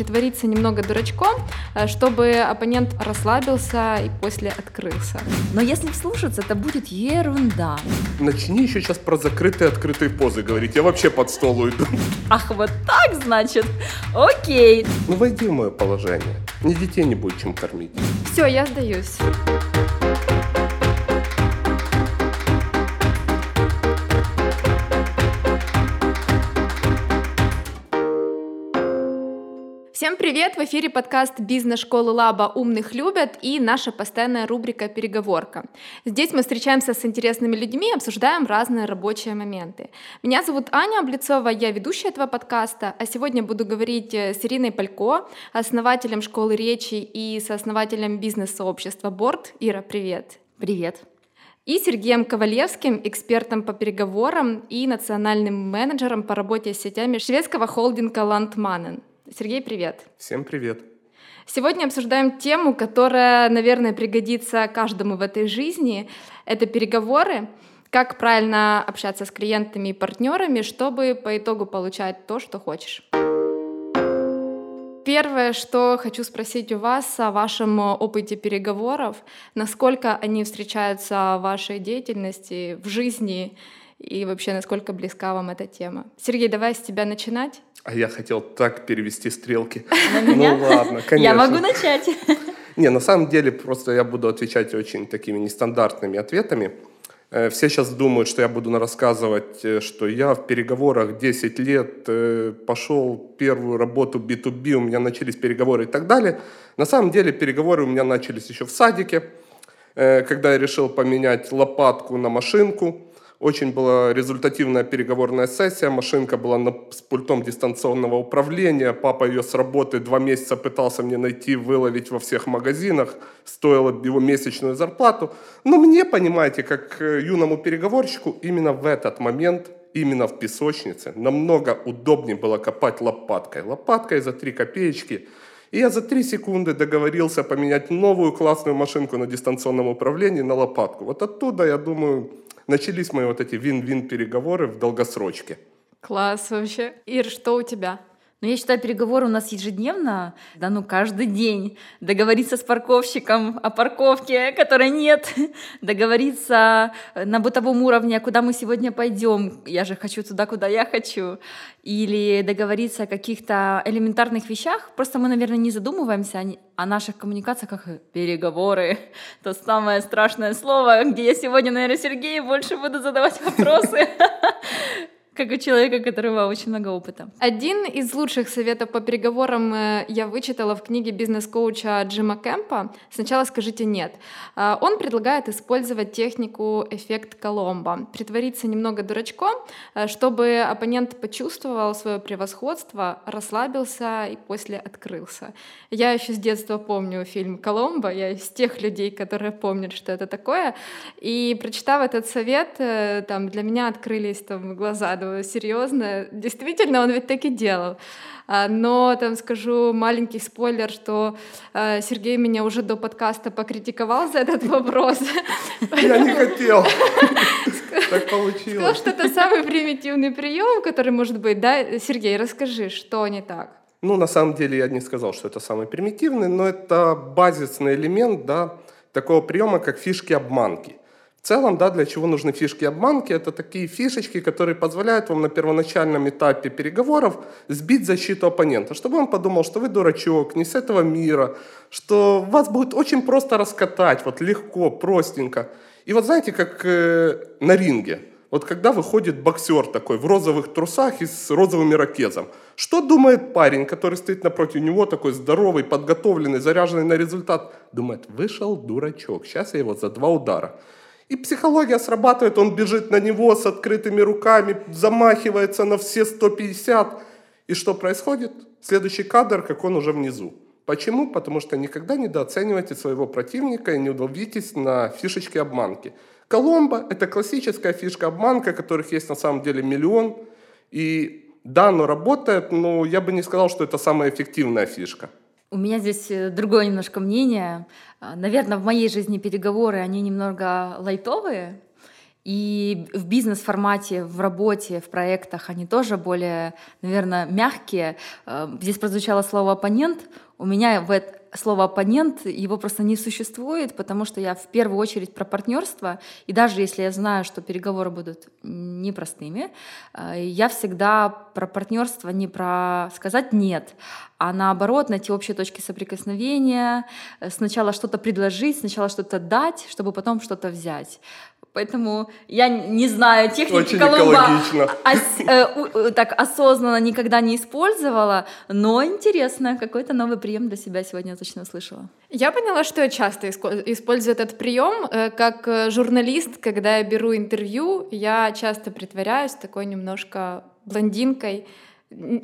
притвориться немного дурачком, э, чтобы оппонент расслабился и после открылся. Но если вслушаться, это будет ерунда. Начни еще сейчас про закрытые открытые позы говорить. Я вообще под стол уйду. Ах, вот так, значит? Окей. Ну, войди в мое положение. Ни детей не будет чем кормить. Все, я сдаюсь. Всем привет! В эфире подкаст «Бизнес-школы Лаба умных любят» и наша постоянная рубрика «Переговорка». Здесь мы встречаемся с интересными людьми и обсуждаем разные рабочие моменты. Меня зовут Аня Облицова, я ведущая этого подкаста, а сегодня буду говорить э, с Ириной Палько, основателем школы речи и сооснователем бизнес-сообщества «Борт». Ира, привет! Привет! и Сергеем Ковалевским, экспертом по переговорам и национальным менеджером по работе с сетями шведского холдинга Landmannen. Сергей, привет. Всем привет. Сегодня обсуждаем тему, которая, наверное, пригодится каждому в этой жизни. Это переговоры, как правильно общаться с клиентами и партнерами, чтобы по итогу получать то, что хочешь. Первое, что хочу спросить у вас о вашем опыте переговоров, насколько они встречаются в вашей деятельности, в жизни и вообще насколько близка вам эта тема. Сергей, давай с тебя начинать. А я хотел так перевести стрелки. На меня? Ну ладно, конечно. Я могу начать. Не, на самом деле просто я буду отвечать очень такими нестандартными ответами. Э, все сейчас думают, что я буду рассказывать, э, что я в переговорах 10 лет э, пошел первую работу B2B, у меня начались переговоры и так далее. На самом деле переговоры у меня начались еще в садике, когда я решил поменять лопатку на машинку. Очень была результативная переговорная сессия. Машинка была на, с пультом дистанционного управления. Папа ее с работы два месяца пытался мне найти, выловить во всех магазинах. Стоило его месячную зарплату. Но мне, понимаете, как э, юному переговорщику, именно в этот момент, именно в песочнице, намного удобнее было копать лопаткой. Лопаткой за три копеечки. И я за три секунды договорился поменять новую классную машинку на дистанционном управлении на лопатку. Вот оттуда, я думаю, начались мои вот эти вин-вин переговоры в долгосрочке. Класс вообще. Ир, что у тебя? Но я считаю, переговоры у нас ежедневно, да ну каждый день. Договориться с парковщиком о парковке, которой нет. Договориться на бытовом уровне, куда мы сегодня пойдем. Я же хочу туда, куда я хочу. Или договориться о каких-то элементарных вещах. Просто мы, наверное, не задумываемся о наших коммуникациях как переговоры. То самое страшное слово, где я сегодня, наверное, Сергею больше буду задавать вопросы как у человека, у которого очень много опыта. Один из лучших советов по переговорам э, я вычитала в книге бизнес-коуча Джима Кэмпа «Сначала скажите нет». А, он предлагает использовать технику эффект Коломбо, притвориться немного дурачком, э, чтобы оппонент почувствовал свое превосходство, расслабился и после открылся. Я еще с детства помню фильм «Коломбо», я из тех людей, которые помнят, что это такое, и прочитав этот совет, э, там для меня открылись там глаза, серьезно. Действительно, он ведь так и делал. А, но там скажу маленький спойлер, что а, Сергей меня уже до подкаста покритиковал за этот вопрос. Я не хотел. Так получилось. Сказал, что это самый примитивный прием, который может быть. Да, Сергей, расскажи, что не так? Ну, на самом деле я не сказал, что это самый примитивный, но это базисный элемент да, такого приема, как фишки-обманки. В целом, да, для чего нужны фишки обманки? Это такие фишечки, которые позволяют вам на первоначальном этапе переговоров сбить защиту оппонента, чтобы он подумал, что вы дурачок, не с этого мира, что вас будет очень просто раскатать, вот легко, простенько. И вот знаете, как э, на ринге, вот когда выходит боксер такой в розовых трусах и с розовым ирокезом, что думает парень, который стоит напротив него, такой здоровый, подготовленный, заряженный на результат? Думает, вышел дурачок, сейчас я его за два удара. И психология срабатывает, он бежит на него с открытыми руками, замахивается на все 150. И что происходит? Следующий кадр, как он уже внизу. Почему? Потому что никогда недооценивайте своего противника и не удавитесь на фишечки обманки. Коломбо – это классическая фишка обманка, которых есть на самом деле миллион. И да, оно работает, но я бы не сказал, что это самая эффективная фишка. У меня здесь э, другое немножко мнение. А, Наверное, в моей жизни переговоры, они немного лайтовые. И в бизнес-формате, в работе, в проектах они тоже более, наверное, мягкие. Э, здесь прозвучало слово «оппонент». У меня в слово оппонент, его просто не существует, потому что я в первую очередь про партнерство, и даже если я знаю, что переговоры будут непростыми, э, я всегда про партнерство не про сказать нет, а наоборот найти общие точки соприкосновения, э, сначала что-то предложить, сначала что-то дать, чтобы потом что-то взять. Поэтому я не знаю техники Очень Колумба. Ос- э, у- так осознанно никогда не использовала, но интересно, какой-то новый прием для себя сегодня точно услышала. Я поняла, что я часто использую этот прием. э, Как э, журналист, когда я беру интервью, я часто притворяюсь такой немножко блондинкой.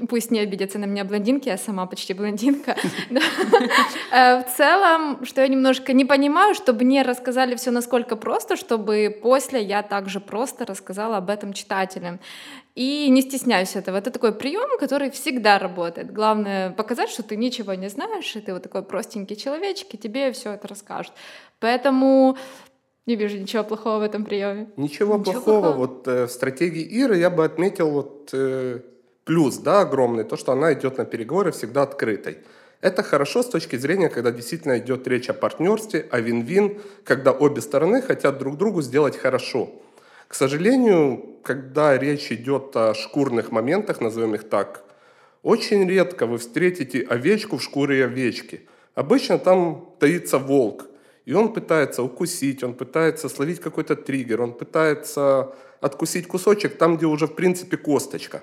Пусть не обидятся на меня блондинки, я сама почти блондинка. Э, В целом, что я немножко не понимаю, чтобы мне рассказали все насколько просто, чтобы после я также просто рассказала об этом читателям. И не стесняюсь этого. Это такой прием, который всегда работает. Главное показать, что ты ничего не знаешь, и ты вот такой простенький человечек, и тебе все это расскажут. Поэтому не вижу ничего плохого в этом приеме. Ничего, Ничего плохого. плохого. Вот э, в стратегии Иры я бы отметил вот э, плюс, да, огромный, то, что она идет на переговоры всегда открытой. Это хорошо с точки зрения, когда действительно идет речь о партнерстве, о вин-вин, когда обе стороны хотят друг другу сделать хорошо. К сожалению, когда речь идет о шкурных моментах, назовем их так, очень редко вы встретите овечку в шкуре овечки. Обычно там таится волк, и он пытается укусить, он пытается словить какой-то триггер, он пытается откусить кусочек там, где уже в принципе косточка.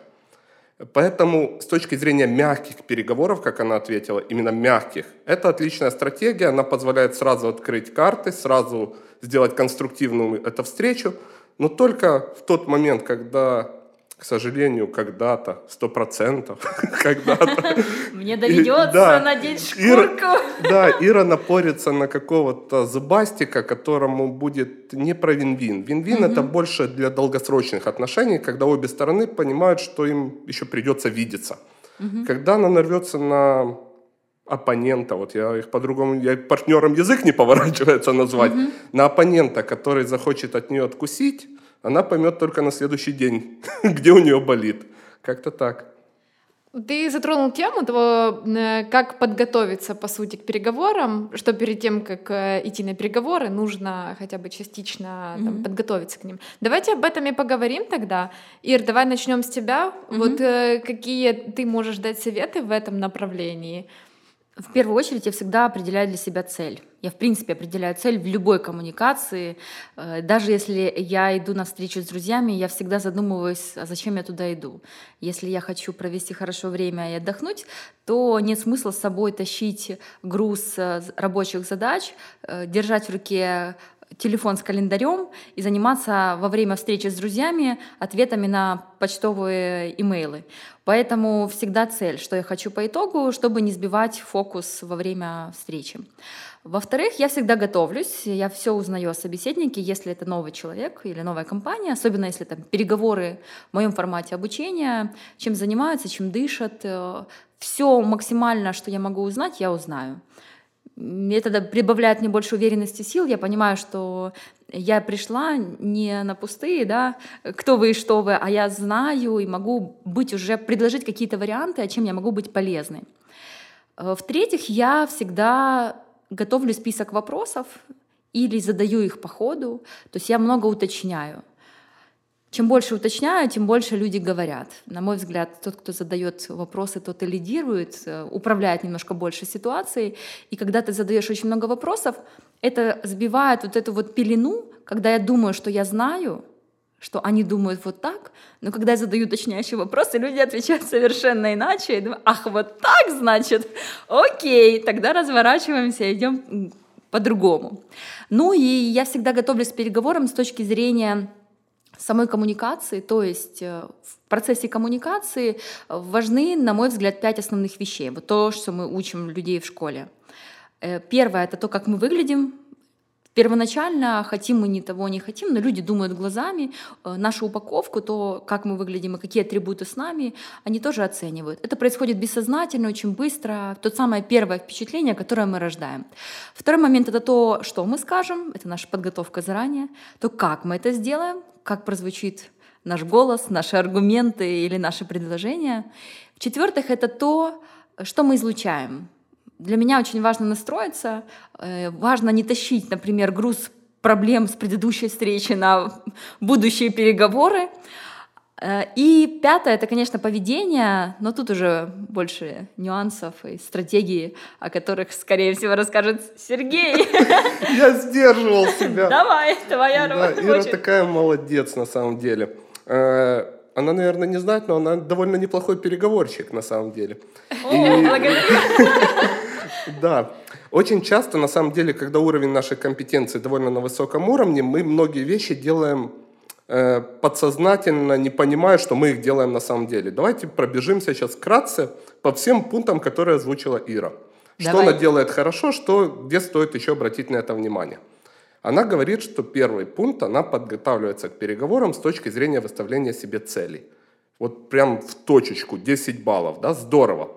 Поэтому с точки зрения мягких переговоров, как она ответила, именно мягких, это отличная стратегия, она позволяет сразу открыть карты, сразу сделать конструктивную эту встречу, но только в тот момент, когда, к сожалению, когда-то, сто процентов, когда-то. Мне доведется надеть Ира- Да, Ира напорится на какого-то зубастика, которому будет не про вин-вин. Вин-вин это больше для долгосрочных отношений, когда обе стороны понимают, что им еще придется видеться. Когда она нарвется на оппонента, вот я их по-другому, я партнером язык не поворачивается назвать, на оппонента, который захочет от нее откусить, она поймет только на следующий день, где у нее болит. Как-то так. Ты затронул тему того, э, как подготовиться, по сути, к переговорам, что перед тем, как э, идти на переговоры, нужно хотя бы частично там, Мгм. подготовиться к ним. Давайте об этом и поговорим тогда. Ир, давай начнем с тебя. Мгм. Вот э, какие ты можешь дать советы в этом направлении? В первую очередь я всегда определяю для себя цель. Я, в принципе, определяю цель в любой коммуникации. Э, Даже если я иду на встречу с друзьями, я всегда задумываюсь, а зачем я туда иду. Если я хочу провести хорошо время и отдохнуть, то нет смысла с собой тащить груз э, рабочих задач, э, держать в руке телефон с календарем и заниматься во время встречи с друзьями ответами на почтовые имейлы. Поэтому всегда цель, что я хочу по итогу, чтобы не сбивать фокус во время встречи. Во-вторых, я всегда готовлюсь, я все узнаю о собеседнике, если это новый человек или новая компания, особенно если там переговоры в моем формате обучения, чем занимаются, чем дышат. Все максимально, что я могу узнать, я узнаю. М, Это да- прибавляет мне больше уверенности сил. Я понимаю, что я пришла не на пустые, да, кто вы и что вы, а я знаю и могу быть уже, предложить какие-то варианты, а чем я могу быть полезной. Э, В-третьих, я всегда готовлю список вопросов или задаю их по ходу, то есть я много уточняю. Чем больше уточняю, тем больше люди говорят. На мой взгляд, тот, кто задает вопросы, тот и лидирует, э, управляет немножко больше ситуацией. И когда ты задаешь очень много вопросов, это сбивает вот эту вот пелену, когда я думаю, что я знаю, что они думают вот так, но когда я задаю уточняющие вопросы, люди отвечают совершенно иначе. Я думаю, ах, вот так, значит, окей, тогда разворачиваемся идем по-другому. Ну и я всегда готовлюсь к переговорам с точки зрения самой коммуникации, то есть э, в процессе коммуникации э, важны, на мой взгляд, пять основных вещей. Вот то, что мы учим людей в школе. Э, Первое — это то, как мы выглядим, Первоначально хотим мы ни того, не хотим, но люди думают глазами, нашу упаковку, то, как мы выглядим и какие атрибуты с нами, они тоже оценивают. Это происходит бессознательно, очень быстро, то самое первое впечатление, которое мы рождаем. Второй момент — это то, что мы скажем, это наша подготовка заранее, то, как мы это сделаем, как прозвучит наш голос, наши аргументы или наши предложения. В-четвертых, это то, что мы излучаем. Для меня очень важно настроиться, э, важно не тащить, например, груз проблем с предыдущей встречи на будущие переговоры. Э, и пятое, это, конечно, поведение, но тут уже больше нюансов и стратегии, о которых, скорее всего, расскажет Сергей. Я сдерживал себя. Давай, твоя работа. Ира такая молодец на самом деле. Э, она, наверное, не знает, но она довольно неплохой переговорщик на самом деле. О, благодарю. Да. Очень часто, на самом деле, когда уровень нашей компетенции довольно на высоком уровне, мы многие вещи делаем э, подсознательно, не понимая, что мы их делаем на самом деле. Давайте пробежимся сейчас вкратце по всем пунктам, которые озвучила Ира. Что Давай. она делает хорошо, что, где стоит еще обратить на это внимание. Она говорит, что первый пункт, она подготавливается к переговорам с точки зрения выставления себе целей. Вот прям в точечку, 10 баллов, да, здорово.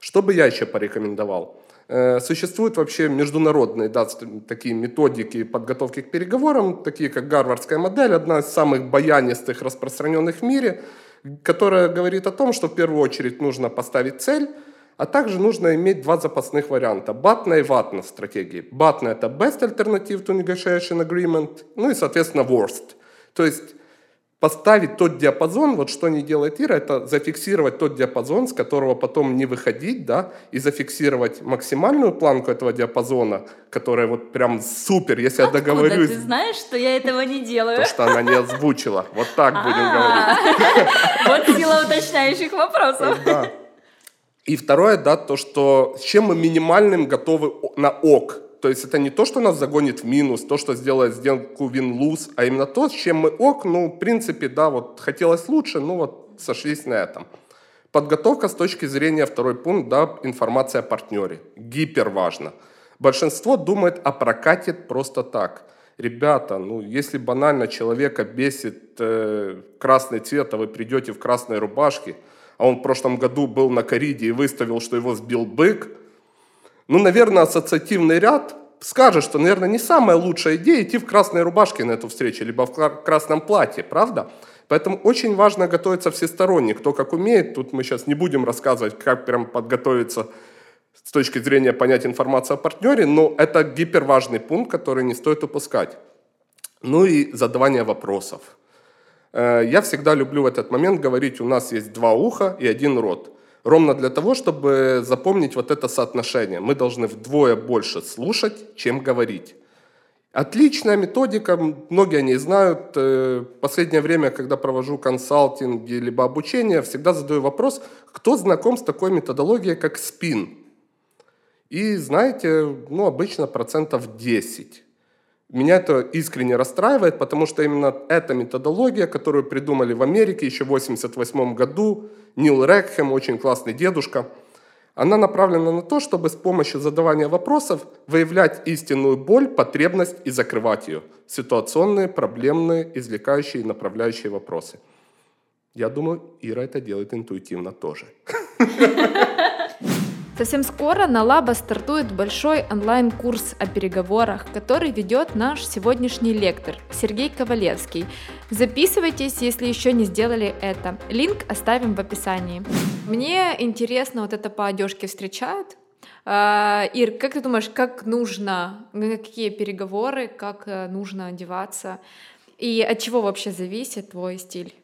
Что бы я еще порекомендовал? Э, существуют вообще международные да, такие методики подготовки к переговорам, такие как гарвардская модель, одна из самых баянистых, распространенных в мире, которая говорит о том, что в первую очередь нужно поставить цель, а также нужно иметь два запасных варианта. Батна и ватна стратегии. Батна – это best alternative to negotiation agreement, ну и, соответственно, worst. То есть поставить тот диапазон, вот что не делает Ира, это зафиксировать тот диапазон, с которого потом не выходить, да, и зафиксировать максимальную планку этого диапазона, которая вот прям супер, если Откуда? я договорюсь. ты знаешь, что я этого не делаю? То, что она не озвучила. Вот так будем говорить. Вот сила уточняющих вопросов. И второе, да, то, что с чем мы минимальным готовы на ок. То есть это не то, что нас загонит в минус, то, что сделает сделку win-lose, а именно то, с чем мы ок, ну, в принципе, да, вот хотелось лучше, ну вот сошлись на этом. Подготовка с точки зрения, второй пункт, да, информация о партнере. Гипер важно. Большинство думает о прокате просто так. Ребята, ну если банально человека бесит э, красный цвет, а вы придете в красной рубашке, а он в прошлом году был на кориде и выставил, что его сбил бык – ну, наверное, ассоциативный ряд скажет, что, наверное, не самая лучшая идея идти в красной рубашке на эту встречу, либо в красном платье, правда? Поэтому очень важно готовиться всесторонне, кто как умеет. Тут мы сейчас не будем рассказывать, как прям подготовиться с точки зрения понять информацию о партнере, но это гиперважный пункт, который не стоит упускать. Ну и задавание вопросов. Э, я всегда люблю в этот момент говорить, у нас есть два уха и один рот. Ровно для того, чтобы запомнить вот это соотношение. Мы должны вдвое больше слушать, чем говорить. Отличная методика, многие о ней знают. Э, в последнее время, когда провожу консалтинги либо обучение, всегда задаю вопрос, кто знаком с такой методологией, как спин? И знаете, ну, обычно процентов 10. Меня это искренне расстраивает, потому что именно эта методология, которую придумали в Америке еще в 1988 году, Нил Рекхем, очень классный дедушка, она направлена на то, чтобы с помощью задавания вопросов выявлять истинную боль, потребность и закрывать ее. Ситуационные, проблемные, извлекающие и направляющие вопросы. Я думаю, Ира это делает интуитивно тоже. Совсем скоро на Лаба стартует большой онлайн-курс о переговорах, который ведет наш сегодняшний лектор Сергей Ковалевский. Записывайтесь, если еще не сделали это. Линк оставим в описании. Мне интересно, вот это по одежке встречают? А, Ир, как ты думаешь, как нужно, какие переговоры, как э, нужно одеваться? И от чего вообще зависит твой стиль?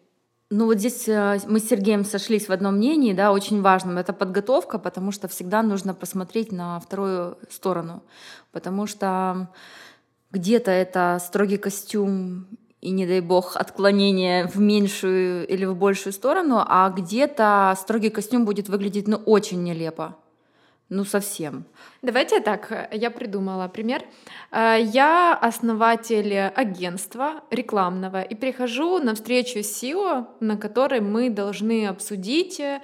Ну вот здесь э, мы с Сергеем сошлись в одном мнении, да, очень важном. Это подготовка, потому что всегда нужно посмотреть на вторую сторону. Потому что где-то это строгий костюм и, не дай бог, отклонение в меньшую или в большую сторону, а где-то строгий костюм будет выглядеть ну, очень нелепо. Ну, совсем. Давайте так, я придумала пример. Э, я основатель агентства рекламного и прихожу на встречу с SEO, на которой мы должны обсудить э,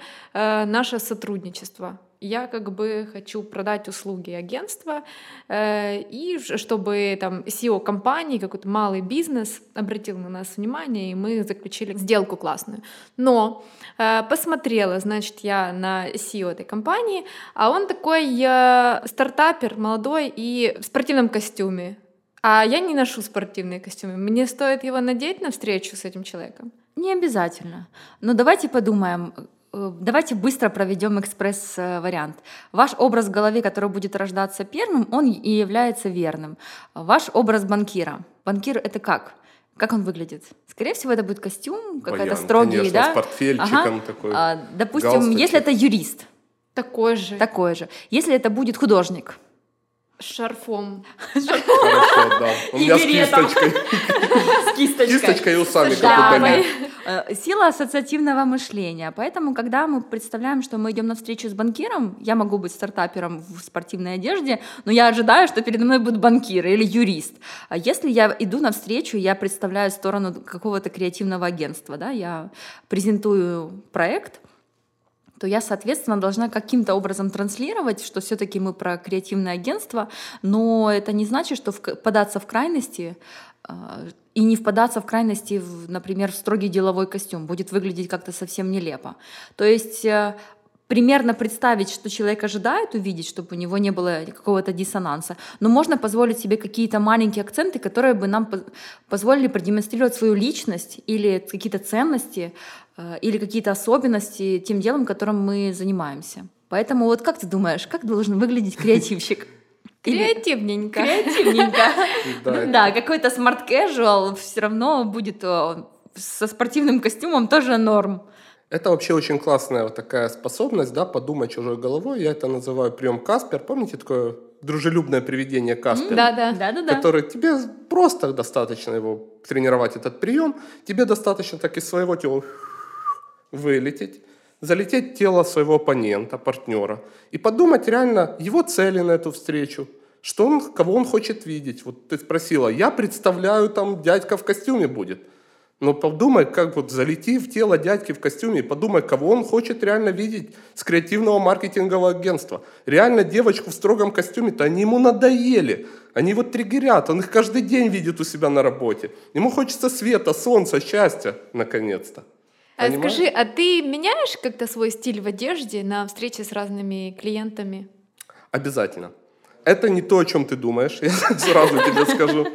наше сотрудничество. Я как бы хочу продать услуги агентства, э, и чтобы там SEO компании, какой-то малый бизнес обратил на нас внимание, и мы заключили сделку классную. Но э, посмотрела, значит, я на SEO этой компании, а он такой э, стартапер молодой и в спортивном костюме. А я не ношу спортивные костюмы. Мне стоит его надеть на встречу с этим человеком? Не обязательно. Но давайте подумаем, давайте быстро проведем экспресс-вариант. Ваш образ в голове, который будет рождаться первым, он и является верным. Ваш образ банкира. Банкир это как? Как он выглядит? Скорее всего, это будет костюм, какой-то строгий, конечно, да? с портфельчиком ага. такой. А, допустим, галстучек. если это юрист. Такой же. Такой же. Если это будет художник. Шарфом. Хорошо, да. У меня с кисточкой. С кисточкой. Кисточкой и усами, как у. Э, сила ассоциативного мышления. Поэтому, когда мы представляем, что мы идем на встречу с банкиром, я могу быть стартапером в спортивной одежде, но я ожидаю, что передо мной будет банкир или юрист. А если я иду на встречу, я представляю сторону какого-то креативного агентства, да, я презентую проект, то я, соответственно, должна каким-то образом транслировать, что все-таки мы про креативное агентство, но это не значит, что податься в крайности а, и не впадаться в крайности, например, в строгий деловой костюм будет выглядеть как-то совсем нелепо. То есть э, примерно представить, что человек ожидает увидеть, чтобы у него не было какого-то диссонанса. Но можно позволить себе какие-то маленькие акценты, которые бы нам позволили продемонстрировать свою личность или какие-то ценности, или какие-то особенности тем делом, которым мы занимаемся. Поэтому вот как ты думаешь, как должен выглядеть креативщик? Креативненько. Креативненько. Да, какой-то смарт casual все равно будет э, со спортивным костюмом тоже норм. Это вообще очень классная вот такая способность, да, подумать чужой головой. Я это называю прием Каспер. Помните такое дружелюбное привидение Каспер? Да, да, да, да. Который тебе просто достаточно его тренировать этот прием. Тебе достаточно так из своего тела вылететь, залететь в тело своего оппонента, партнера и подумать реально его цели на эту встречу, что он, кого он хочет видеть. Вот ты спросила, я представляю, там дядька в костюме будет – но подумай, как вот залети в тело дядьки в костюме, подумай, кого он хочет реально видеть с креативного маркетингового агентства. Реально девочку в строгом костюме-то они ему надоели. Они вот триггерят, он их каждый день видит у себя на работе. Ему хочется света, солнца, счастья, наконец-то. А скажи, а ты меняешь как-то свой стиль в одежде на встрече с разными клиентами? Обязательно. Это не то, о чем ты думаешь, я сразу тебе скажу.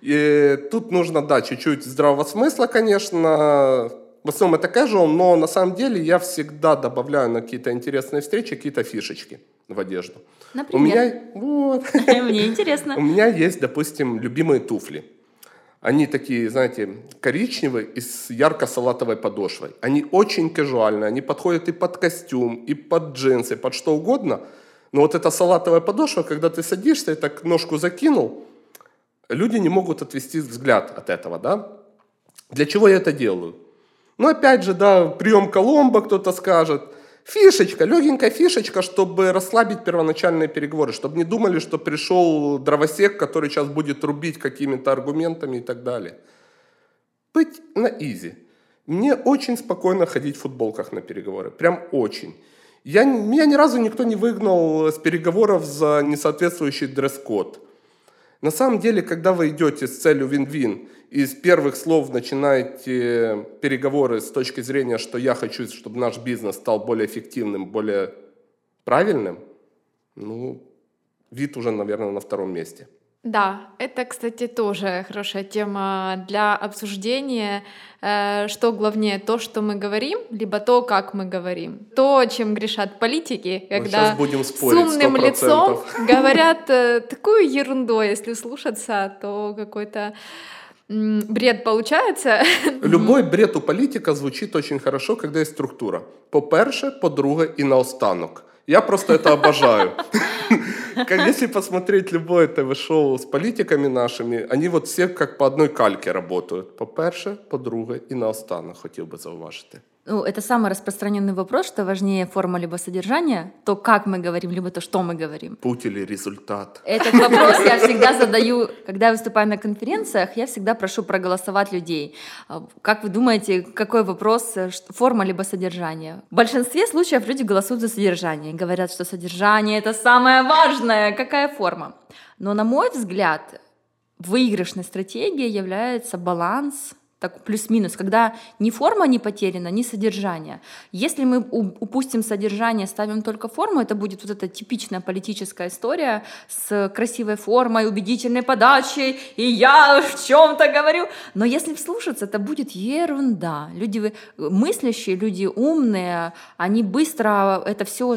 И тут нужно, да, чуть-чуть здравого смысла, конечно. В основном это casual, но на самом деле я всегда добавляю на какие-то интересные встречи какие-то фишечки в одежду. Например? У меня, вот. Мне интересно. У меня есть, допустим, любимые туфли. Они такие, знаете, коричневые и с ярко-салатовой подошвой. Они очень казуальные, они подходят и под костюм, и под джинсы, под что угодно. Но вот эта салатовая подошва, когда ты садишься и так ножку закинул, люди не могут отвести взгляд от этого, да? Для чего я это делаю? Ну, опять же, да, прием Коломбо, кто-то скажет. Фишечка, легенькая фишечка, чтобы расслабить первоначальные переговоры, чтобы не думали, что пришел дровосек, который сейчас будет рубить какими-то аргументами и так далее. Быть на изи. Мне очень спокойно ходить в футболках на переговоры. Прям очень. Я, меня ни разу никто не выгнал с переговоров за несоответствующий дресс-код. На самом деле, когда вы идете с целью вин-вин, и с первых слов начинаете переговоры с точки зрения, что я хочу, чтобы наш бизнес стал более эффективным, более правильным, ну, вид уже, наверное, на втором месте. Да, это, кстати, тоже хорошая тема для обсуждения. Э, что главнее, то, что мы говорим, либо то, как мы говорим. То, чем грешат политики, когда будем спорить, с умным 100%. лицом говорят э, такую ерунду, если слушаться, то какой-то бред получается. Любой бред у политика звучит очень хорошо, когда есть структура. По-перше, по-друге і наостанок. Я просто это обожаю. Как если посмотреть любое ТВ-шоу с политиками нашими, они вот все как по одной кальке работают. По-перше, по-друге, і наостанок хотів би зауважити. Ну, это самый распространенный вопрос, что важнее форма либо содержание, то, как мы говорим, либо то, что мы говорим. Путь или результат? Этот вопрос я всегда задаю, когда я выступаю на конференциях, я всегда прошу проголосовать людей. А, как вы думаете, какой вопрос, э, форма либо содержание? В большинстве случаев люди голосуют за содержание, говорят, что содержание это самое важное, какая форма. Но на мой взгляд, выигрышной стратегией является баланс так плюс-минус, когда ни форма не потеряна, ни содержание. Если мы упустим содержание, ставим только форму, это будет вот эта типичная политическая история с красивой формой, убедительной подачей, и я в чем-то говорю. Но если вслушаться, это будет ерунда. Люди мыслящие, люди умные, они быстро это все,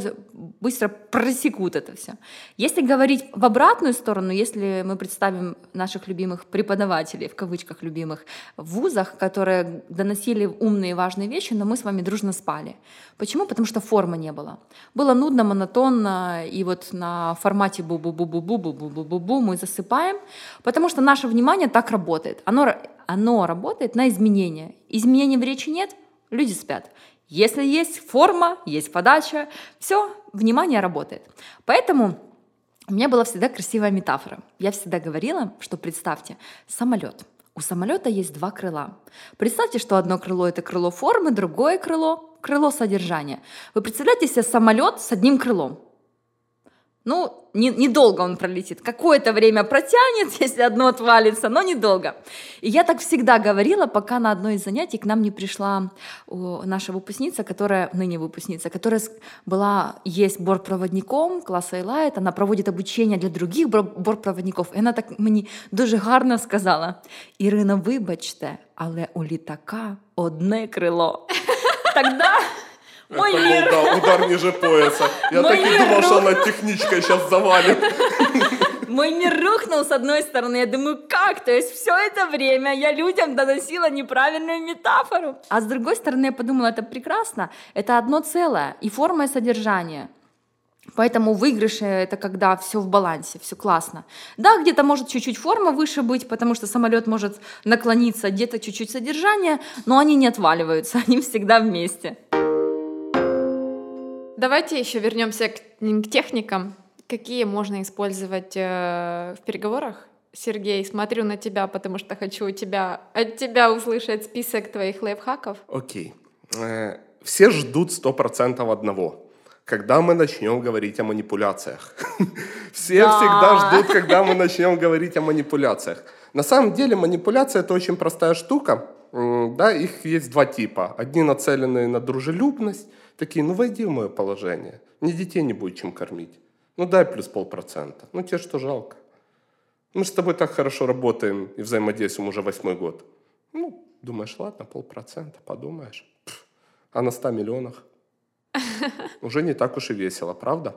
быстро просекут это все. Если говорить в обратную сторону, если мы представим наших любимых преподавателей, в кавычках любимых, вуз вузах, которые доносили умные важные вещи, но мы с вами дружно спали. Почему? Потому что формы не было. Было нудно, монотонно, и вот на формате бу-бу-бу-бу-бу-бу-бу-бу-бу мы засыпаем, потому что наше внимание так работает. Оно, оно работает на изменения. Изменений в речи нет, люди спят. Если есть форма, есть подача, все, внимание работает. Поэтому у меня была всегда красивая метафора. Я всегда говорила, что представьте, самолет – у самолета есть два крыла. Представьте, что одно крыло это крыло формы, другое крыло крыло содержания. Вы представляете себе самолет с одним крылом? Ну, не, недолго он пролетит. Какое-то время протянет, если одно отвалится, но недолго. И я так всегда говорила, пока на одно из занятий к нам не пришла наша выпускница, которая, ныне выпускница, которая была, есть бортпроводником класса Элайт, она проводит обучение для других бортпроводников. І вона так мені дуже гарно сказала: Ірина, вибачте, але у літака одне крило. Тогда мой Это мир. Был, да, удар ниже пояса. Я Мой так и думал, рухнул. что она техничкой сейчас завалит. Мой мир рухнул с одной стороны. Я думаю, как? То есть все это время я людям доносила неправильную метафору. А с другой стороны я подумала, это прекрасно. Это одно целое. И форма, и содержание. Поэтому выигрыши это когда все в балансе, все классно. Да, где-то может чуть-чуть форма выше быть, потому что самолет может наклониться, где-то чуть-чуть содержание, но они не отваливаются, они всегда вместе. Давайте еще вернемся к, к техникам. Какие можно использовать э, в переговорах? Сергей, смотрю на тебя, потому что хочу у тебя, от тебя услышать список твоих лайфхаков. Окей. Э, все ждут сто процентов одного. Когда мы начнем говорить о манипуляциях? Все всегда ждут, когда мы начнем говорить о манипуляциях. На самом деле манипуляция это очень простая штука. Да, их есть два типа. Одни нацеленные на дружелюбность, Такие, ну войди в мое положение. Мне детей не будет чем кормить. Ну дай плюс полпроцента. Ну тебе что жалко? Мы с тобой так хорошо работаем и взаимодействуем уже восьмой год. Ну, думаешь, ладно, полпроцента, подумаешь. Пфф, а на 100 миллионах? Уже не так уж и весело, правда?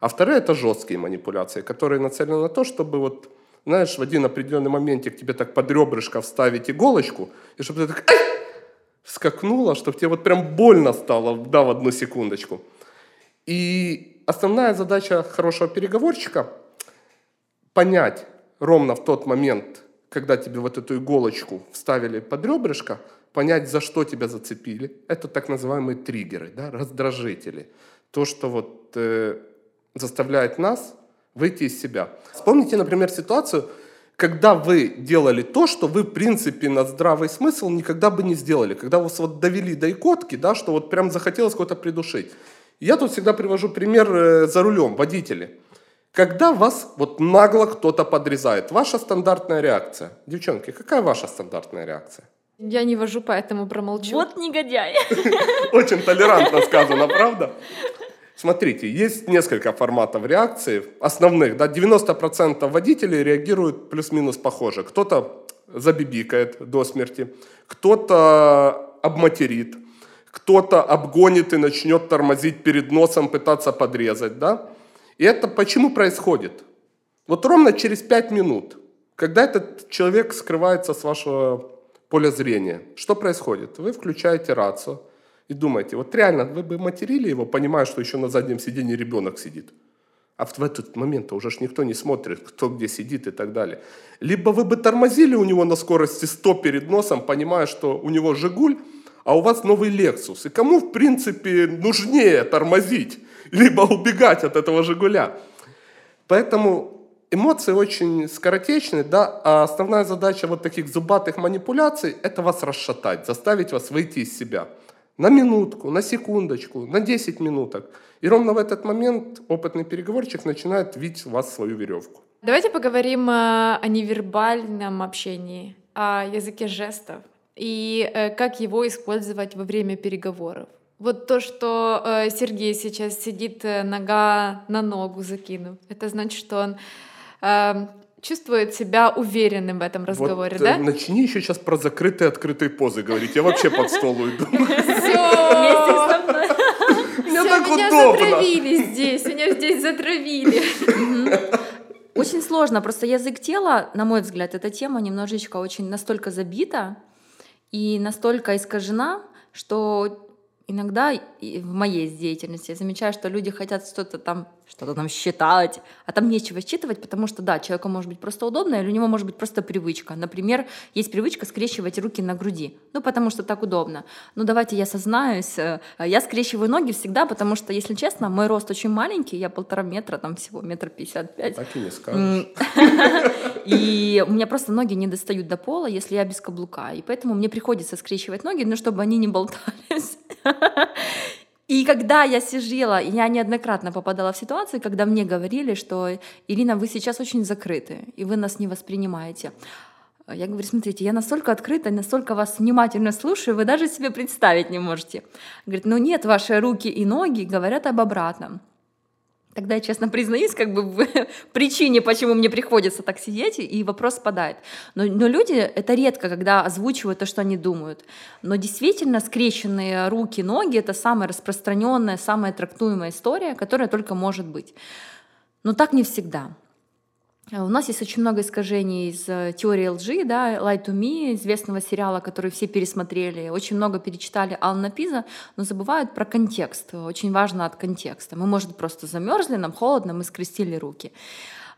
А вторые это жесткие манипуляции, которые нацелены на то, чтобы вот, знаешь, в один определенный моментик тебе так под ребрышко вставить иголочку, и чтобы ты так, скакнула, чтобы тебе вот прям больно стало, да, в одну секундочку. И основная задача хорошего переговорщика – понять ровно в тот момент, когда тебе вот эту иголочку вставили под ребрышко, понять, за что тебя зацепили. Это так называемые триггеры, да, раздражители. То, что вот э, заставляет нас выйти из себя. Вспомните, например, ситуацию – когда вы делали то, что вы, в принципе, на здравый смысл никогда бы не сделали. Когда вас вот довели до икотки, да, что вот прям захотелось кого-то придушить. Я тут всегда привожу пример э, за рулем, водители. Когда вас вот нагло кто-то подрезает, ваша стандартная реакция. Девчонки, какая ваша стандартная реакция? Я не вожу, поэтому промолчу. Вот негодяй. Очень толерантно сказано, правда? Смотрите, есть несколько форматов реакции, основных, да, 90% водителей реагируют плюс-минус похоже. Кто-то забибикает до смерти, кто-то обматерит, кто-то обгонит и начнет тормозить перед носом, пытаться подрезать, да. И это почему происходит? Вот ровно через 5 минут, когда этот человек скрывается с вашего поля зрения, что происходит? Вы включаете рацию, и думаете, вот реально вы бы материли его, понимая, что еще на заднем сиденье ребенок сидит. А в этот момент уже ж никто не смотрит, кто где сидит и так далее. Либо вы бы тормозили у него на скорости 100 перед носом, понимая, что у него «Жигуль», а у вас новый Lexus. И кому, в принципе, нужнее тормозить, либо убегать от этого «Жигуля»? Поэтому эмоции очень скоротечны, да, а основная задача вот таких зубатых манипуляций – это вас расшатать, заставить вас выйти из себя. На минутку, на секундочку, на 10 минуток. И ровно в этот момент опытный переговорщик начинает видеть в вас свою веревку. Давайте поговорим э, о невербальном общении, о языке жестов и э, как его использовать во время переговоров. Вот то, что э, Сергей сейчас сидит нога на ногу закинув, это значит, что он чувствует себя уверенным в этом разговоре, вот, да? Начни еще сейчас про закрытые открытые позы говорить. Я вообще под стол уйду. Все. Мне так удобно. Меня затравили здесь, меня здесь затравили. Очень сложно, просто язык тела, на мой взгляд, эта тема немножечко очень настолько забита и настолько искажена, что иногда в моей деятельности я замечаю, что люди хотят что-то там, что-то там считать, а там нечего считывать, потому что, да, человеку может быть просто удобно, или у него может быть просто привычка. Например, есть привычка скрещивать руки на груди, ну, потому что так удобно. Ну, давайте я сознаюсь, э, я скрещиваю ноги всегда, потому что, если честно, мой рост очень маленький, я полтора метра, там всего метр пятьдесят пять. Так и не скажешь. И у меня просто ноги не достают до пола, если я без каблука, и поэтому мне приходится скрещивать ноги, ну, чтобы они не болтались. И когда я сидела, я неоднократно попадала в ситуации, когда мне говорили, что Ирина, вы сейчас очень закрыты, и вы нас не воспринимаете. Я говорю, смотрите, я настолько открыта, настолько вас внимательно слушаю, вы даже себе представить не можете. Говорит, ну нет, ваши руки и ноги говорят об обратном. Тогда я честно признаюсь, как бы в причине, почему мне приходится так сидеть, и вопрос спадает. Но, но люди, это редко, когда озвучивают то, что они думают. Но действительно, скрещенные руки, ноги — это самая распространенная, самая трактуемая история, которая только может быть. Но так не всегда. Э, у нас есть очень много искажений из э, теории лжи, да, Lie to Me, известного сериала, который все пересмотрели, очень много перечитали Алана Пиза, но забывают про контекст. Очень важно от контекста. Мы, может, просто замерзли, нам холодно, мы скрестили руки.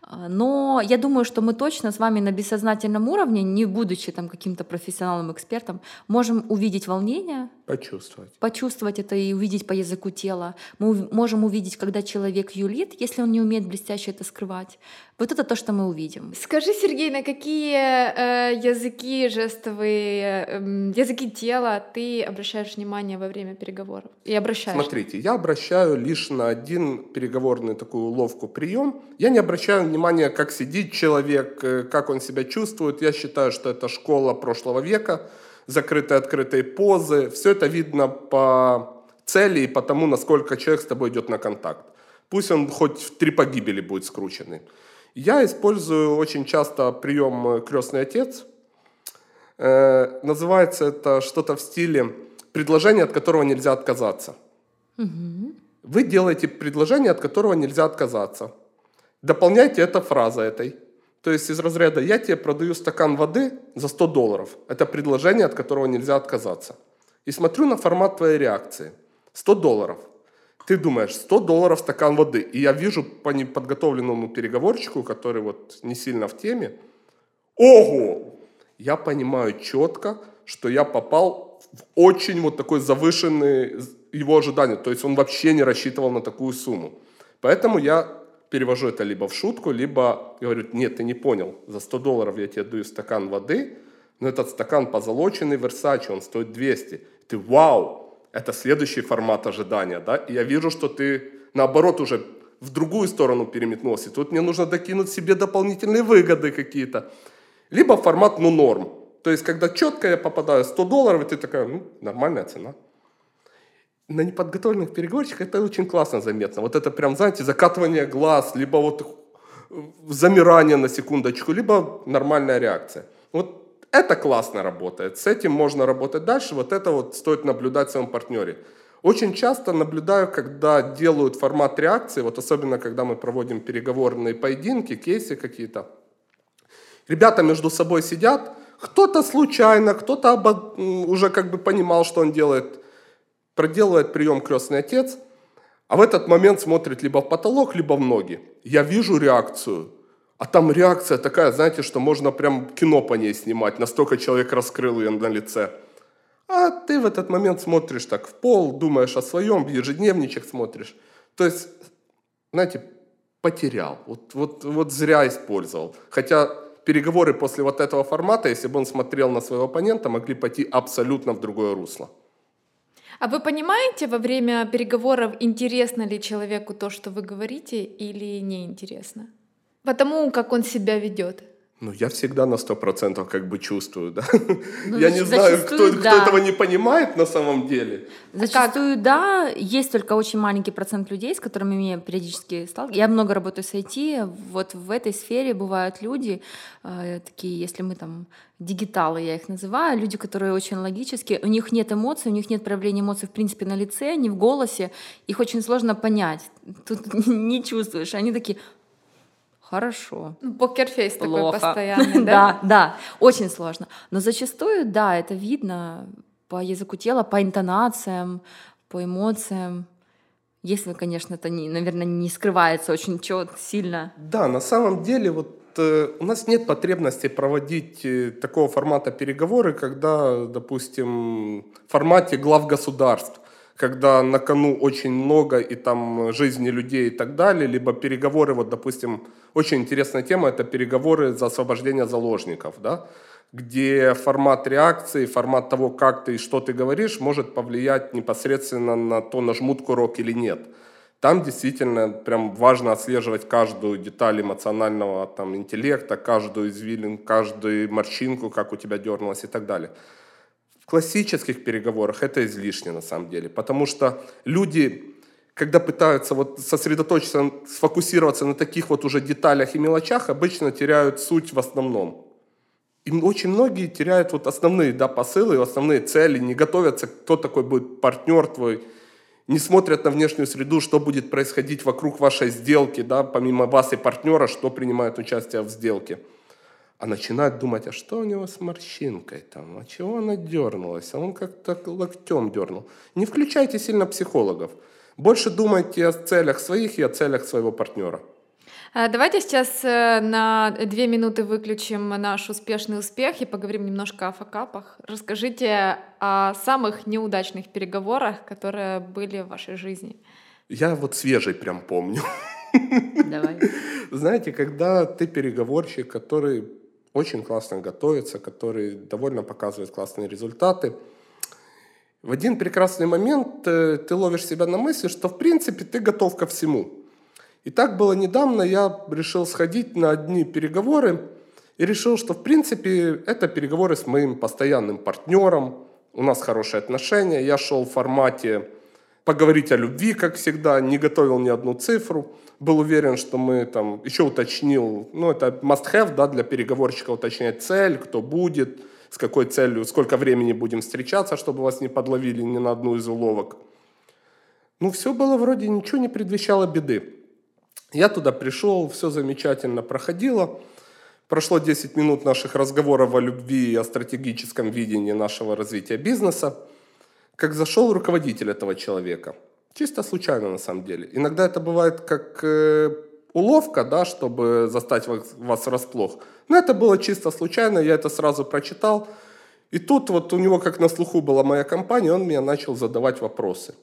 А, но я думаю, что мы точно с вами на бессознательном уровне, не будучи там каким-то профессионалом, экспертом, можем увидеть волнение, почувствовать, почувствовать это и увидеть по языку тела. Мы можем увидеть, когда человек юлит, если он не умеет блестяще это скрывать. Вот это то, что мы увидим. Скажи, Сергей, на какие э, языки жестовые, э, языки тела ты обращаешь внимание во время переговоров? И обращаешь? Смотрите, я обращаю лишь на один переговорный такую уловку прием. Я не обращаю внимания, как сидит человек, э, как он себя чувствует. Я считаю, что это школа прошлого века, закрытые открытые позы. Все это видно по цели и по тому, насколько человек с тобой идет на контакт. Пусть он хоть в три погибели будет скрученный. Я использую очень часто прием э, «крестный отец». Э, называется это что-то в стиле предложение, от которого нельзя отказаться. Угу. Вы делаете предложение, от которого нельзя отказаться. Дополняйте это фразой этой. То есть из разряда «я тебе продаю стакан воды за 100 долларов». Это предложение, от которого нельзя отказаться. И смотрю на формат твоей реакции. 100 долларов – ты думаешь, 100 долларов стакан воды. И я вижу по неподготовленному переговорщику, который вот не сильно в теме, ого! Я понимаю четко, что я попал в очень вот такой завышенный его ожидание. То есть он вообще не рассчитывал на такую сумму. Поэтому я перевожу это либо в шутку, либо говорю, нет, ты не понял, за 100 долларов я тебе даю стакан воды, но этот стакан позолоченный Versace, он стоит 200. Ты вау, это следующий формат ожидания, да, и я вижу, что ты, наоборот, уже в другую сторону переметнулся. Тут мне нужно докинуть себе дополнительные выгоды какие-то. Либо формат «ну норм». То есть, когда четко я попадаю 100 долларов, и ты такая, ну, нормальная цена. На неподготовленных переговорщиках это очень классно заметно. Вот это прям, знаете, закатывание глаз, либо вот замирание на секундочку, либо нормальная реакция. Вот это классно работает, с этим можно работать дальше, вот это вот стоит наблюдать в своем партнере. Очень часто наблюдаю, когда делают формат реакции, вот особенно когда мы проводим переговорные поединки, кейсы какие-то. Ребята между собой сидят, кто-то случайно, кто-то уже как бы понимал, что он делает, проделывает прием крестный отец, а в этот момент смотрит либо в потолок, либо в ноги. Я вижу реакцию, а там реакция такая, знаете, что можно прям кино по ней снимать. Настолько человек раскрыл ее на лице. А ты в этот момент смотришь так в пол, думаешь о своем, ежедневничек смотришь. То есть, знаете, потерял. Вот, вот, вот зря использовал. Хотя переговоры после вот этого формата, если бы он смотрел на своего оппонента, могли пойти абсолютно в другое русло. А вы понимаете во время переговоров, интересно ли человеку то, что вы говорите, или неинтересно? Потому как он себя ведет. Ну, я всегда на сто процентов как бы чувствую, да. Ну, я не знаю, кто, да. кто этого не понимает на самом деле. Зачастую, как? да. Есть только очень маленький процент людей, с которыми я периодически сталкиваюсь. Я много работаю с IT. Вот в этой сфере бывают люди, э, такие, если мы там дигиталы, я их называю, люди, которые очень логические, у них нет эмоций, у них нет проявления эмоций в принципе на лице, не в голосе, их очень сложно понять. Тут не чувствуешь. Они такие, Хорошо. Ну, покерфейс такой постоянный, да? да, да, очень сложно. Но зачастую, да, это видно по языку тела, по интонациям, по эмоциям. Если, конечно, это, не, наверное, не скрывается очень четко, сильно. Да, на самом деле вот э, у нас нет потребности проводить э, такого формата переговоры, когда, допустим, в формате глав государств когда на кону очень много и там жизни людей и так далее, либо переговоры, вот, допустим, очень интересная тема, это переговоры за освобождение заложников, да, где формат реакции, формат того, как ты и что ты говоришь, может повлиять непосредственно на то, нажмут курок или нет. Там действительно прям важно отслеживать каждую деталь эмоционального там, интеллекта, каждую извилин, каждую морщинку, как у тебя дернулась и так далее. Классических переговорах это излишне на самом деле, потому что люди, когда пытаются вот сосредоточиться, сфокусироваться на таких вот уже деталях и мелочах, обычно теряют суть в основном. И очень многие теряют вот основные да, посылы, основные цели, не готовятся, кто такой будет партнер твой, не смотрят на внешнюю среду, что будет происходить вокруг вашей сделки, да, помимо вас и партнера, что принимает участие в сделке – а начинают думать, а что у него с морщинкой там, а чего она дернулась, а он как-то локтем дернул. Не включайте сильно психологов. Больше думайте о целях своих и о целях своего партнера. А, давайте сейчас э, на две минуты выключим наш успешный успех и поговорим немножко о факапах. Расскажите о самых неудачных переговорах, которые были в вашей жизни. Я вот свежий прям помню. Давай. Знаете, когда ты переговорщик, который очень классно готовится, который довольно показывает классные результаты. В один прекрасный момент э, ты ловишь себя на мысли, что в принципе ты готов ко всему. И так было недавно, я решил сходить на одни переговоры и решил, что в принципе это переговоры с моим постоянным партнером, у нас хорошие отношения, я шел в формате поговорить о любви, как всегда, не готовил ни одну цифру – был уверен, что мы там еще уточнил, ну это must-have, да, для переговорщика уточнять цель, кто будет, с какой целью, сколько времени будем встречаться, чтобы вас не подловили ни на одну из уловок. Ну, все было вроде, ничего не предвещало беды. Я туда пришел, все замечательно проходило. Прошло 10 минут наших разговоров о любви и о стратегическом видении нашего развития бизнеса. Как зашел руководитель этого человека – Чисто случайно на самом деле. Иногда это бывает как э, уловка, да, чтобы застать вас, вас врасплох. Но это было чисто случайно, я это сразу прочитал. И тут вот у него как на слуху была моя компания, он мне начал задавать вопросы.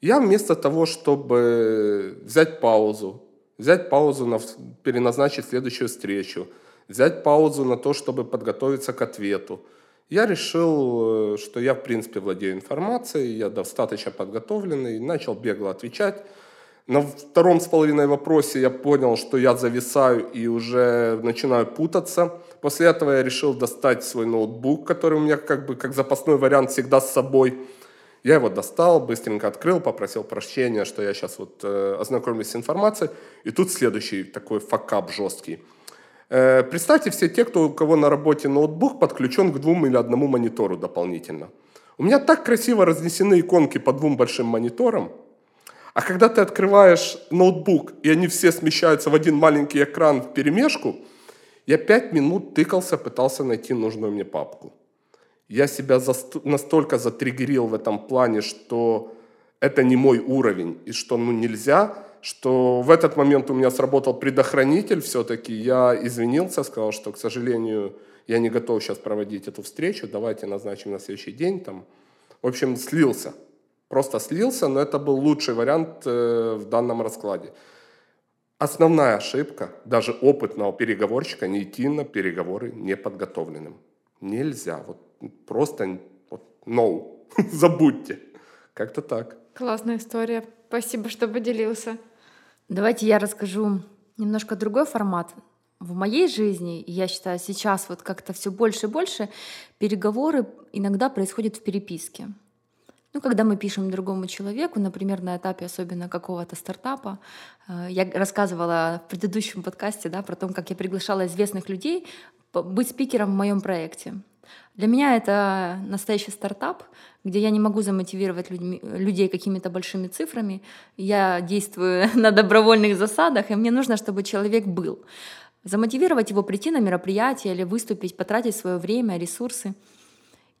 Я вместо того, чтобы взять паузу, взять паузу на переназначить следующую встречу, взять паузу на то, чтобы подготовиться к ответу – я решил, э, что я, в принципе, владею информацией, я достаточно подготовленный, начал бегло отвечать. На втором с половиной вопросе я понял, что я зависаю и уже начинаю путаться. После этого я решил достать свой ноутбук, который у меня как бы как запасной вариант всегда с собой. Я его достал, быстренько открыл, попросил прощения, что я сейчас вот э, ознакомлюсь с информацией. И тут следующий такой факап жесткий – представьте все те, кто, у кого на работе ноутбук подключен к двум или одному монитору дополнительно. У меня так красиво разнесены иконки по двум большим мониторам, а когда ты открываешь ноутбук, и они все смещаются в один маленький экран в перемешку, я пять минут тыкался, пытался найти нужную мне папку. Я себя настолько затриггерил в этом плане, что это не мой уровень, и что ну, нельзя что в этот момент у меня сработал предохранитель все-таки. Я извинился, сказал, что, к сожалению, я не готов сейчас проводить эту встречу, давайте назначим на следующий день. Там. В общем, слился. Просто слился, но это был лучший вариант э, в данном раскладе. Основная ошибка даже опытного переговорщика не идти на переговоры неподготовленным. Нельзя. Вот просто вот, no. Забудьте. Как-то так. Классная история. Спасибо, что поделился. Давайте я расскажу немножко другой формат. В моей жизни, я считаю, сейчас вот как-то все больше и больше переговоры иногда происходят в переписке. Ну, когда мы пишем другому человеку, например, на этапе особенно какого-то стартапа, э, я рассказывала в предыдущем подкасте да, про то, как я приглашала известных людей быть спикером в моем проекте. Для меня это настоящий стартап, где я не могу замотивировать людьми, людей какими-то большими цифрами. Я действую на добровольных засадах, и мне нужно, чтобы человек был. Замотивировать его прийти на мероприятие или выступить, потратить свое время, ресурсы.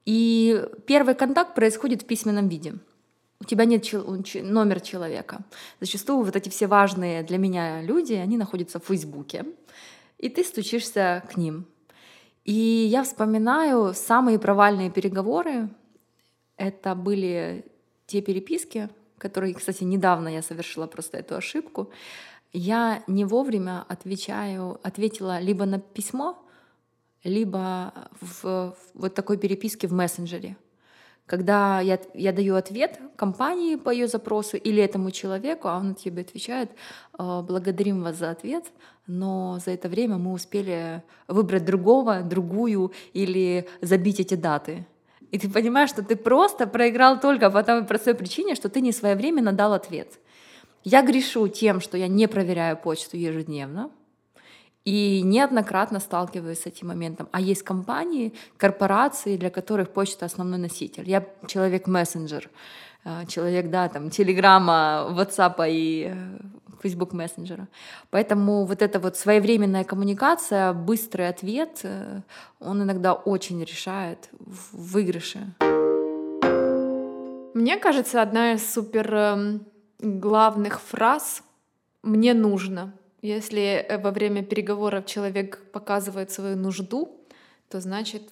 И первый контакт происходит в письменном виде. У тебя нет чел- номер человека. Зачастую вот эти все важные для меня люди, они находятся в Фейсбуке, и ты стучишься к ним. И я вспоминаю самые провальные переговоры. Это были те переписки, которые, кстати, недавно я совершила просто эту ошибку. Я не вовремя отвечаю, ответила либо на письмо, либо в, в вот такой переписке в мессенджере. Когда я, я даю ответ компании по ее запросу или этому человеку, а он тебе отвечает, «Э, благодарим вас за ответ, но за это время мы успели выбрать другого, другую или забить эти даты. И ты понимаешь, что ты просто проиграл только по той простой причине, что ты не своевременно дал ответ. Я грешу тем, что я не проверяю почту ежедневно, и неоднократно сталкиваюсь с этим моментом. А есть компании, корпорации, для которых почта основной носитель. Я человек-мессенджер, э, человек, да, там, телеграмма, ватсапа и э, Facebook мессенджера. Поэтому вот эта вот своевременная коммуникация, быстрый ответ, э, он иногда очень решает в выигрыше. Мне кажется, одна из супер эм, главных фраз «мне нужно». Если э, во время переговоров человек показывает свою нужду, то значит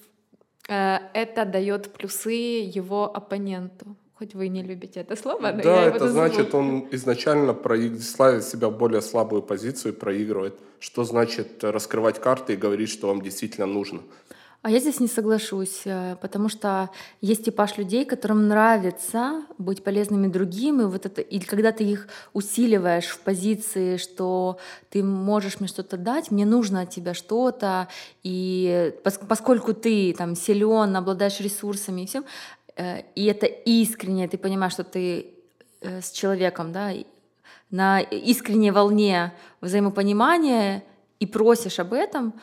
э, это дает плюсы его оппоненту. Хоть вы и не любите это слово, но да, я это значит, он изначально ставит себя в более слабую позицию и проигрывает. Что значит раскрывать карты и говорить, что вам действительно нужно? А я здесь не соглашусь, э, потому что есть типаж людей, которым нравится быть полезными другим, и вот это, и когда ты их усиливаешь в позиции, что ты можешь мне что-то дать, мне нужно от тебя что-то, и поскольку ты там силен, обладаешь ресурсами и всем, э, и это искренне, ты понимаешь, что ты э, с человеком, да, на искренней волне взаимопонимания и просишь об этом,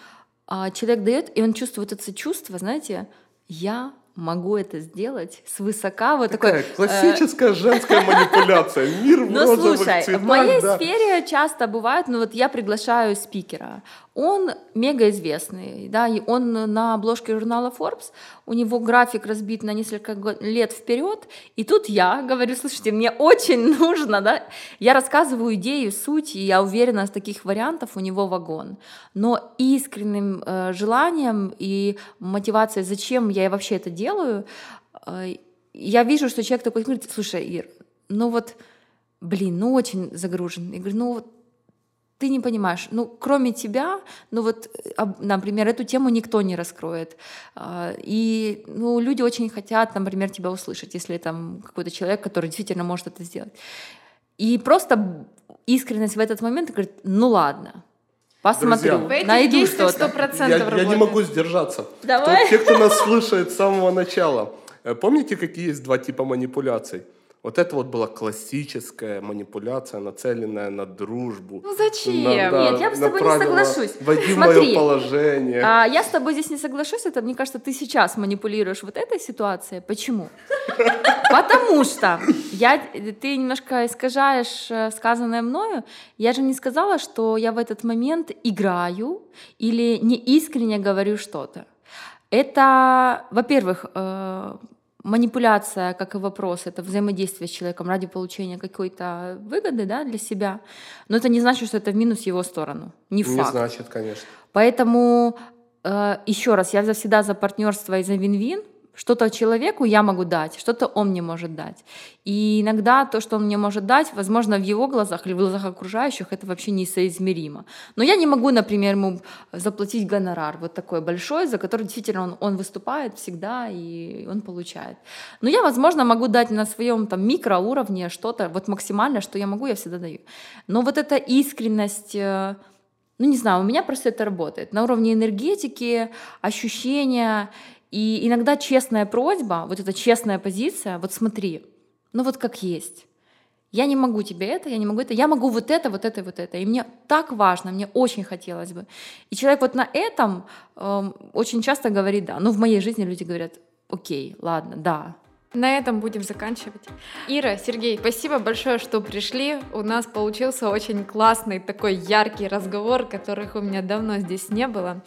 человек дает, и он чувствует это чувство, знаете, я могу это сделать с высока. Вот Такая такой, классическая э... женская манипуляция. Мир в Ну, розовых слушай, цветах. в моей да. сфере часто бывает, ну вот я приглашаю спикера. Он мега известный, да, и он на обложке журнала Forbes, у него график разбит на несколько лет вперед, и тут я говорю, слушайте, мне очень нужно, да, я рассказываю идею, суть, и я уверена, с таких вариантов у него вагон. Но искренним э, желанием и мотивацией, зачем я вообще это делаю, э, я вижу, что человек такой говорит, слушай, Ир, ну вот, блин, ну очень загружен. Я говорю, ну вот ты не понимаешь, ну, кроме тебя, ну вот, э, например, эту тему никто не раскроет. А, и, ну, люди очень хотят, например, тебя услышать, если там какой-то человек, который действительно может это сделать. И просто искренность в этот момент говорит, ну ладно, посмотрю, Друзья, найду что-то. 100% Я, я не могу сдержаться. Давай. Кто- те, кто нас слушает с самого начала, э, помните, какие есть два типа манипуляций? Вот это вот была классическая манипуляция, нацеленная на дружбу. Ну зачем? На- да, Нет, я бы с тобой не соглашусь. Войди в Смотри. мое положение. А я с тобой здесь не соглашусь, это, мне кажется, ты сейчас манипулируешь вот этой ситуацией. Почему? Потому что я, ты немножко искажаешь э, сказанное мною. Я же не сказала, что я в этот момент играю или не искренне говорю что-то. Это, во-первых, э, манипуляция, как и вопрос, это взаимодействие с человеком ради получения какой-то выгоды да, для себя. Но это не значит, что это в минус его сторону. Не факт. Не значит, конечно. Поэтому э, еще раз, я всегда за партнерство и за вин-вин, что-то человеку я могу дать, что-то он мне может дать. И иногда то, что он мне может дать, возможно, в его глазах или в глазах окружающих, это вообще несоизмеримо. Но я не могу, например, ему заплатить гонорар вот такой большой, за который действительно он, он выступает всегда и он получает. Но я, возможно, могу дать на своем там микроуровне что-то, вот максимально, что я могу, я всегда даю. Но вот эта искренность, э, ну не знаю, у меня просто это работает. На уровне энергетики, ощущения и иногда честная просьба, вот эта честная позиция, вот смотри, ну вот как есть. Я не могу тебе это, я не могу это, я могу вот это, вот это, вот это. И мне так важно, мне очень хотелось бы. И человек вот на этом э, очень часто говорит да. Ну, в моей жизни люди говорят, окей, ладно, да, на этом будем заканчивать. Ира, Сергей, спасибо большое, что пришли. У нас получился очень классный такой яркий разговор, которых у меня давно здесь не было.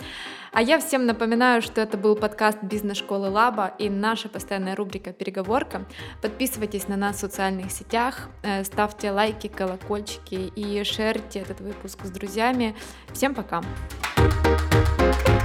А я всем напоминаю, что это был подкаст бизнес-школы Лаба и наша постоянная рубрика «Переговорка». Подписывайтесь на нас в социальных сетях, э, ставьте лайки, колокольчики и шерьте этот выпуск с друзьями. Всем пока! thank you